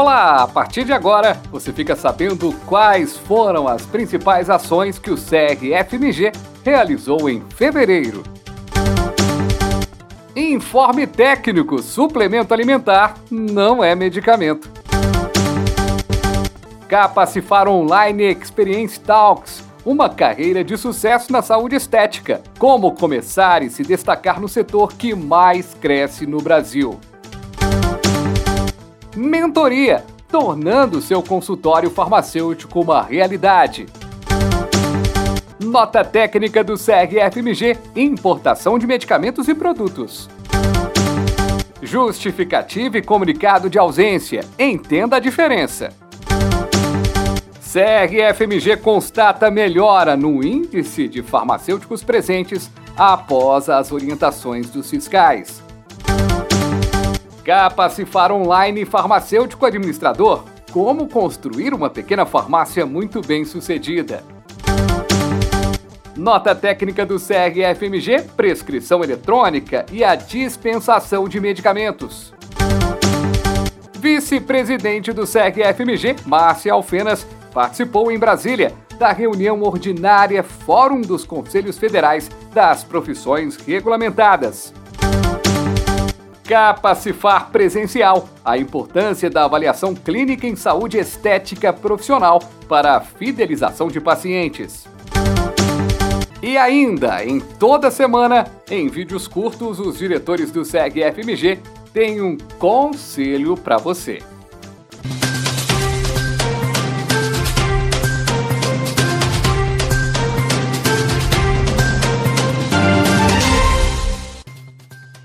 Olá! A partir de agora, você fica sabendo quais foram as principais ações que o CRFMG realizou em fevereiro. Informe técnico: suplemento alimentar não é medicamento. Capacifar Online Experience Talks uma carreira de sucesso na saúde estética. Como começar e se destacar no setor que mais cresce no Brasil. Mentoria tornando seu consultório farmacêutico uma realidade. Nota técnica do CRFMG: importação de medicamentos e produtos. Justificativa e comunicado de ausência. Entenda a diferença. CRFMG constata melhora no índice de farmacêuticos presentes após as orientações dos fiscais. Capacifar online farmacêutico administrador. Como construir uma pequena farmácia muito bem sucedida. Nota técnica do CRFMG: prescrição eletrônica e a dispensação de medicamentos. Vice-presidente do CRFMG, Márcia Alfenas, participou em Brasília da reunião ordinária Fórum dos Conselhos Federais das Profissões Regulamentadas. Capacifar presencial a importância da avaliação clínica em saúde estética profissional para a fidelização de pacientes. E ainda, em toda semana, em vídeos curtos, os diretores do SEG-FMG têm um conselho para você.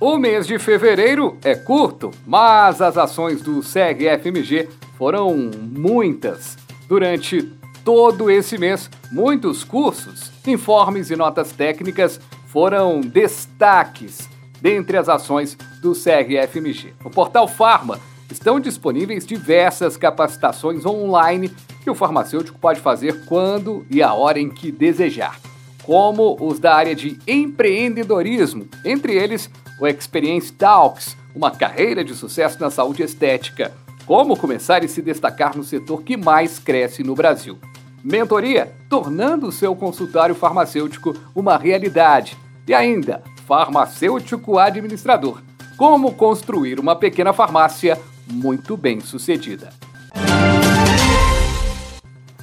O mês de fevereiro é curto, mas as ações do SEG-FMG foram muitas. Durante todo esse mês, muitos cursos, informes e notas técnicas foram destaques dentre as ações do SEG-FMG. No portal Farma estão disponíveis diversas capacitações online que o farmacêutico pode fazer quando e a hora em que desejar, como os da área de empreendedorismo, entre eles o Experience Talks, uma carreira de sucesso na saúde estética. Como começar e se destacar no setor que mais cresce no Brasil. Mentoria, tornando o seu consultório farmacêutico uma realidade. E ainda, farmacêutico administrador. Como construir uma pequena farmácia muito bem sucedida.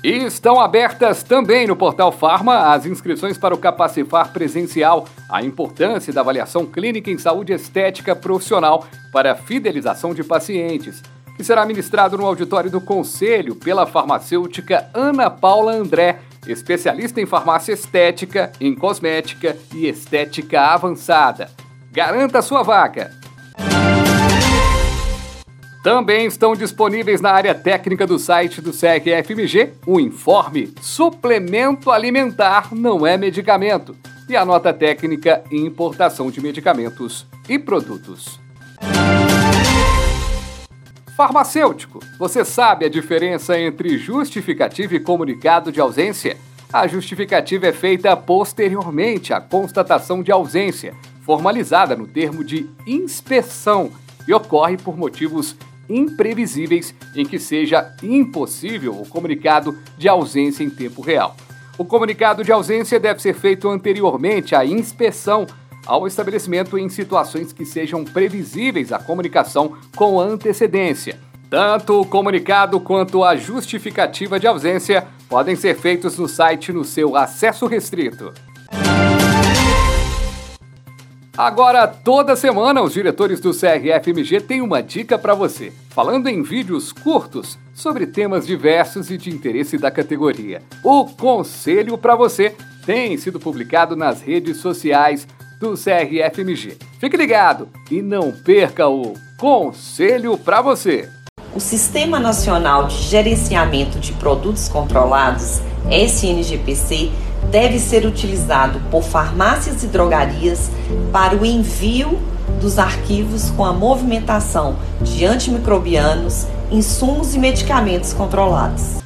E estão abertas também no Portal Farma as inscrições para o Capacifar Presencial, a importância da avaliação clínica em saúde estética profissional para a fidelização de pacientes, que será ministrado no auditório do Conselho pela farmacêutica Ana Paula André, especialista em farmácia estética, em cosmética e estética avançada. Garanta sua vaga! Também estão disponíveis na área técnica do site do SEC-FMG o informe Suplemento Alimentar não é medicamento e a nota técnica Importação de medicamentos e produtos. Farmacêutico, você sabe a diferença entre justificativa e comunicado de ausência? A justificativa é feita posteriormente à constatação de ausência, formalizada no termo de inspeção, e ocorre por motivos imprevisíveis em que seja impossível o comunicado de ausência em tempo real. O comunicado de ausência deve ser feito anteriormente à inspeção ao estabelecimento em situações que sejam previsíveis a comunicação com antecedência. Tanto o comunicado quanto a justificativa de ausência podem ser feitos no site no seu acesso restrito. Agora, toda semana, os diretores do CRFMG têm uma dica para você, falando em vídeos curtos sobre temas diversos e de interesse da categoria. O Conselho para você tem sido publicado nas redes sociais do CRFMG. Fique ligado e não perca o Conselho para você. O Sistema Nacional de Gerenciamento de Produtos Controlados, SNGPC, deve ser utilizado por farmácias e drogarias para o envio dos arquivos com a movimentação de antimicrobianos, insumos e medicamentos controlados.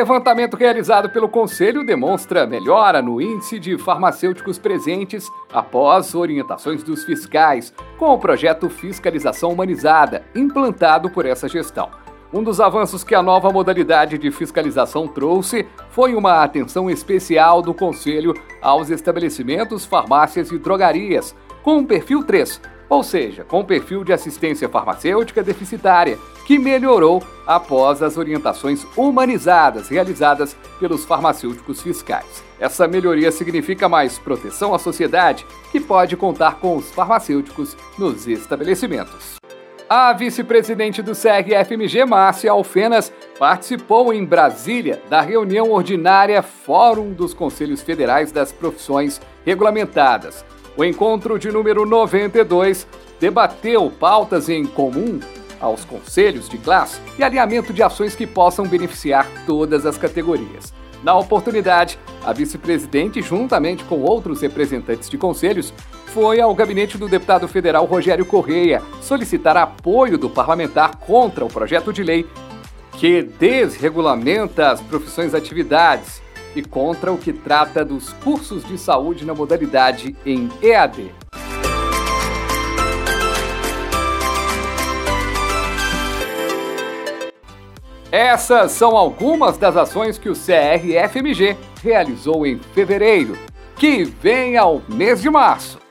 Levantamento realizado pelo Conselho demonstra melhora no índice de farmacêuticos presentes após orientações dos fiscais, com o projeto Fiscalização Humanizada, implantado por essa gestão. Um dos avanços que a nova modalidade de fiscalização trouxe foi uma atenção especial do Conselho aos estabelecimentos, farmácias e drogarias, com um perfil 3, ou seja, com perfil de assistência farmacêutica deficitária, que melhorou após as orientações humanizadas realizadas pelos farmacêuticos fiscais. Essa melhoria significa mais proteção à sociedade, que pode contar com os farmacêuticos nos estabelecimentos. A vice-presidente do CRFMG, Márcia Alfenas, participou em Brasília da reunião ordinária Fórum dos Conselhos Federais das Profissões Regulamentadas. O encontro de número 92 debateu pautas em comum aos conselhos de classe e alinhamento de ações que possam beneficiar todas as categorias. Na oportunidade, a vice-presidente, juntamente com outros representantes de conselhos, foi ao gabinete do deputado federal Rogério Correia solicitar apoio do parlamentar contra o projeto de lei que desregulamenta as profissões atividades e contra o que trata dos cursos de saúde na modalidade em EAD. Essas são algumas das ações que o CRFMG realizou em fevereiro, que vem ao mês de março.